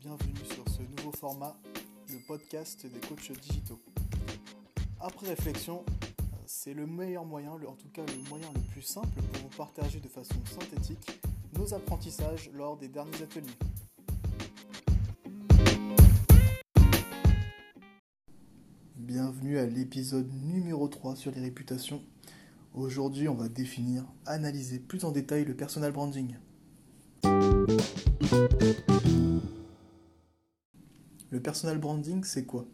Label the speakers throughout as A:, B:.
A: bienvenue sur ce nouveau format, le podcast des coachs digitaux. Après réflexion, c'est le meilleur moyen, en tout cas le moyen le plus simple pour vous partager de façon synthétique nos apprentissages lors des derniers ateliers. Bienvenue à l'épisode numéro 3 sur les réputations. Aujourd'hui, on va définir, analyser plus en détail le personal branding. Le personal branding, c'est quoi?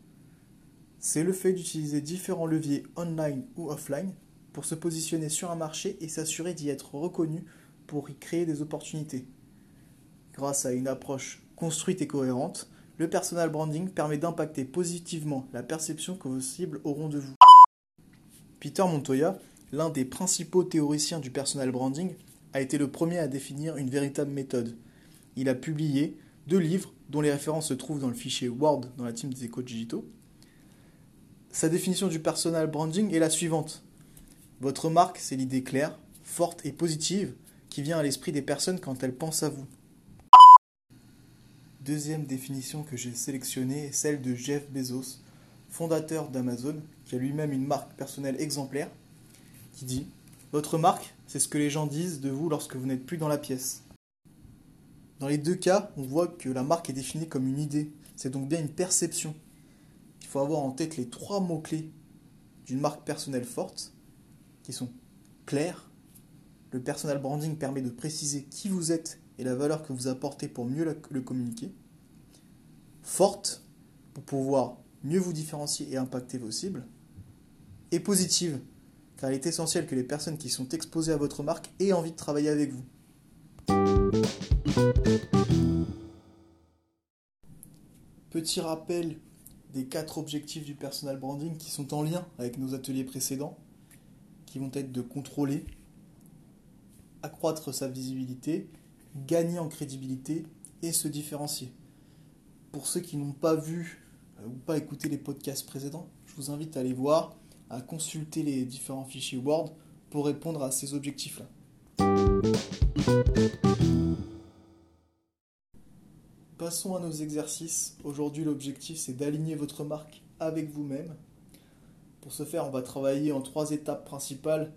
A: C'est le fait d'utiliser différents leviers online ou offline pour se positionner sur un marché et s'assurer d'y être reconnu pour y créer des opportunités. Grâce à une approche construite et cohérente, le personal branding permet d'impacter positivement la perception que vos cibles auront de vous. Peter Montoya, l'un des principaux théoriciens du personal branding, a été le premier à définir une véritable méthode. Il a publié deux livres dont les références se trouvent dans le fichier Word dans la team des échos digitaux. Sa définition du personal branding est la suivante. Votre marque, c'est l'idée claire, forte et positive qui vient à l'esprit des personnes quand elles pensent à vous. Deuxième définition que j'ai sélectionnée est celle de Jeff Bezos, fondateur d'Amazon, qui a lui-même une marque personnelle exemplaire, qui dit Votre marque, c'est ce que les gens disent de vous lorsque vous n'êtes plus dans la pièce. Dans les deux cas, on voit que la marque est définie comme une idée. C'est donc bien une perception. Il faut avoir en tête les trois mots-clés d'une marque personnelle forte, qui sont clairs. Le personal branding permet de préciser qui vous êtes et la valeur que vous apportez pour mieux le communiquer. Forte, pour pouvoir mieux vous différencier et impacter vos cibles. Et positive, car il est essentiel que les personnes qui sont exposées à votre marque aient envie de travailler avec vous. Petit rappel des quatre objectifs du personal branding qui sont en lien avec nos ateliers précédents, qui vont être de contrôler, accroître sa visibilité, gagner en crédibilité et se différencier. Pour ceux qui n'ont pas vu euh, ou pas écouté les podcasts précédents, je vous invite à aller voir, à consulter les différents fichiers Word pour répondre à ces objectifs-là. Passons à nos exercices. Aujourd'hui, l'objectif, c'est d'aligner votre marque avec vous-même. Pour ce faire, on va travailler en trois étapes principales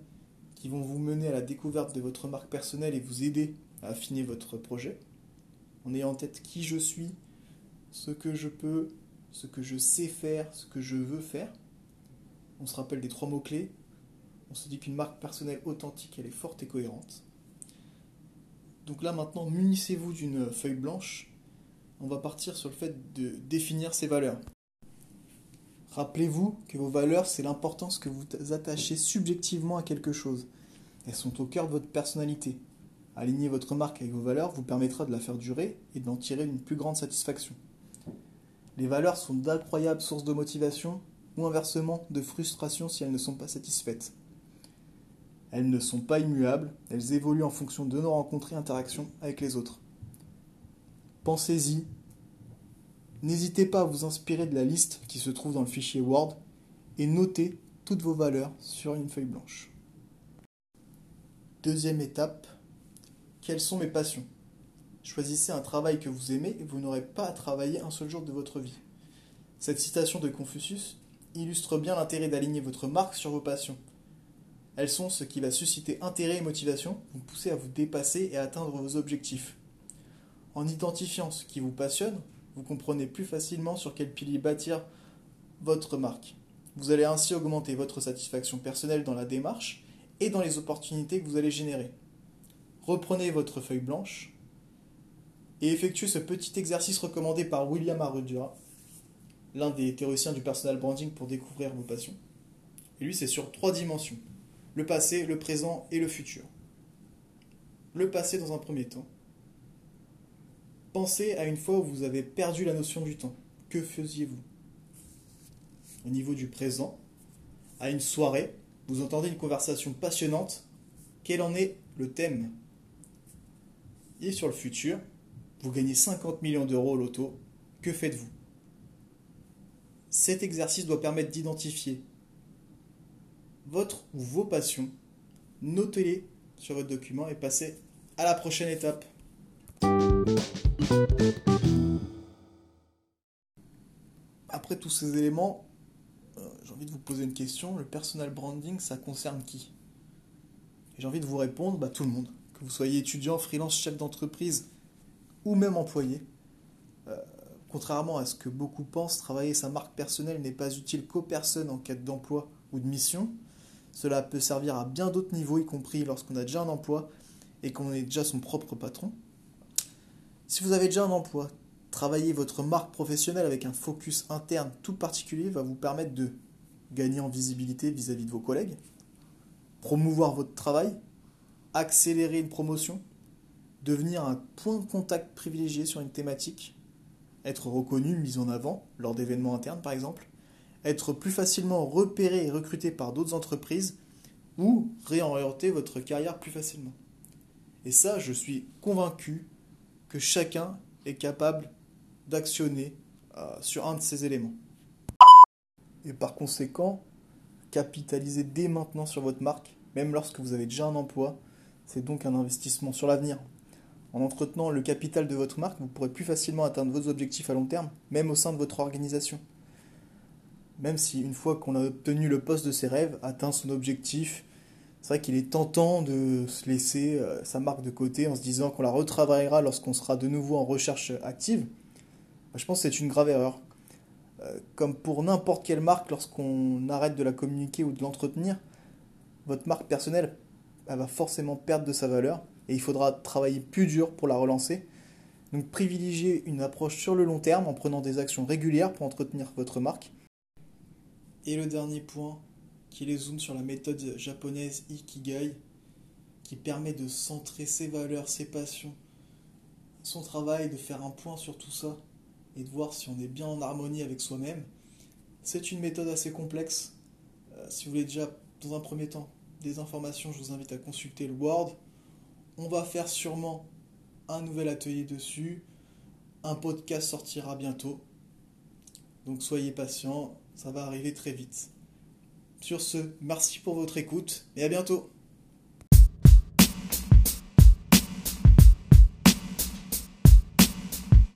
A: qui vont vous mener à la découverte de votre marque personnelle et vous aider à affiner votre projet. En ayant en tête qui je suis, ce que je peux, ce que je sais faire, ce que je veux faire. On se rappelle des trois mots-clés. On se dit qu'une marque personnelle authentique, elle est forte et cohérente. Donc là maintenant, munissez-vous d'une feuille blanche. On va partir sur le fait de définir ses valeurs. Rappelez-vous que vos valeurs, c'est l'importance que vous attachez subjectivement à quelque chose. Elles sont au cœur de votre personnalité. Aligner votre marque avec vos valeurs vous permettra de la faire durer et d'en tirer une plus grande satisfaction. Les valeurs sont d'incroyables sources de motivation ou inversement de frustration si elles ne sont pas satisfaites. Elles ne sont pas immuables, elles évoluent en fonction de nos rencontres et interactions avec les autres. Pensez-y. N'hésitez pas à vous inspirer de la liste qui se trouve dans le fichier Word et notez toutes vos valeurs sur une feuille blanche. Deuxième étape, quelles sont mes passions? Choisissez un travail que vous aimez et vous n'aurez pas à travailler un seul jour de votre vie. Cette citation de Confucius illustre bien l'intérêt d'aligner votre marque sur vos passions. Elles sont ce qui va susciter intérêt et motivation, vous pousser à vous dépasser et à atteindre vos objectifs. En identifiant ce qui vous passionne, vous comprenez plus facilement sur quel pilier bâtir votre marque. Vous allez ainsi augmenter votre satisfaction personnelle dans la démarche et dans les opportunités que vous allez générer. Reprenez votre feuille blanche et effectuez ce petit exercice recommandé par William Arrudura, l'un des théoriciens du personal branding pour découvrir vos passions. Et lui, c'est sur trois dimensions le passé, le présent et le futur. Le passé dans un premier temps. Pensez à une fois où vous avez perdu la notion du temps. Que faisiez-vous? Au niveau du présent, à une soirée, vous entendez une conversation passionnante. Quel en est le thème? Et sur le futur, vous gagnez 50 millions d'euros au loto. Que faites-vous? Cet exercice doit permettre d'identifier votre ou vos passions, notez-les sur votre document et passez à la prochaine étape. Après tous ces éléments, euh, j'ai envie de vous poser une question. Le personal branding, ça concerne qui? J'ai envie de vous répondre, bah, tout le monde. Que vous soyez étudiant, freelance, chef d'entreprise ou même employé. Euh, contrairement à ce que beaucoup pensent, travailler sa marque personnelle n'est pas utile qu'aux personnes en quête d'emploi ou de mission. Cela peut servir à bien d'autres niveaux, y compris lorsqu'on a déjà un emploi et qu'on est déjà son propre patron. Si vous avez déjà un emploi, travailler votre marque professionnelle avec un focus interne tout particulier va vous permettre de gagner en visibilité vis-à-vis de vos collègues, promouvoir votre travail, accélérer une promotion, devenir un point de contact privilégié sur une thématique, être reconnu, mis en avant lors d'événements internes par exemple, être plus facilement repéré et recruté par d'autres entreprises ou réorienter votre carrière plus facilement. Et ça, je suis convaincu que chacun est capable d'actionner euh, sur un de ces éléments. Et par conséquent, capitaliser dès maintenant sur votre marque, même lorsque vous avez déjà un emploi, c'est donc un investissement sur l'avenir. En entretenant le capital de votre marque, vous pourrez plus facilement atteindre vos objectifs à long terme, même au sein de votre organisation. Même si une fois qu'on a obtenu le poste de ses rêves, atteint son objectif, c'est vrai qu'il est tentant de se laisser euh, sa marque de côté en se disant qu'on la retravaillera lorsqu'on sera de nouveau en recherche active. Je pense que c'est une grave erreur. Euh, comme pour n'importe quelle marque, lorsqu'on arrête de la communiquer ou de l'entretenir, votre marque personnelle elle va forcément perdre de sa valeur et il faudra travailler plus dur pour la relancer. Donc privilégiez une approche sur le long terme en prenant des actions régulières pour entretenir votre marque. Et le dernier point, qui les zoome sur la méthode japonaise Ikigai, qui permet de centrer ses valeurs, ses passions, son travail, de faire un point sur tout ça et de voir si on est bien en harmonie avec soi-même. C'est une méthode assez complexe. Euh, si vous voulez déjà, dans un premier temps, des informations, je vous invite à consulter le Word. On va faire sûrement un nouvel atelier dessus. Un podcast sortira bientôt. Donc soyez patients, ça va arriver très vite. Sur ce, merci pour votre écoute et à bientôt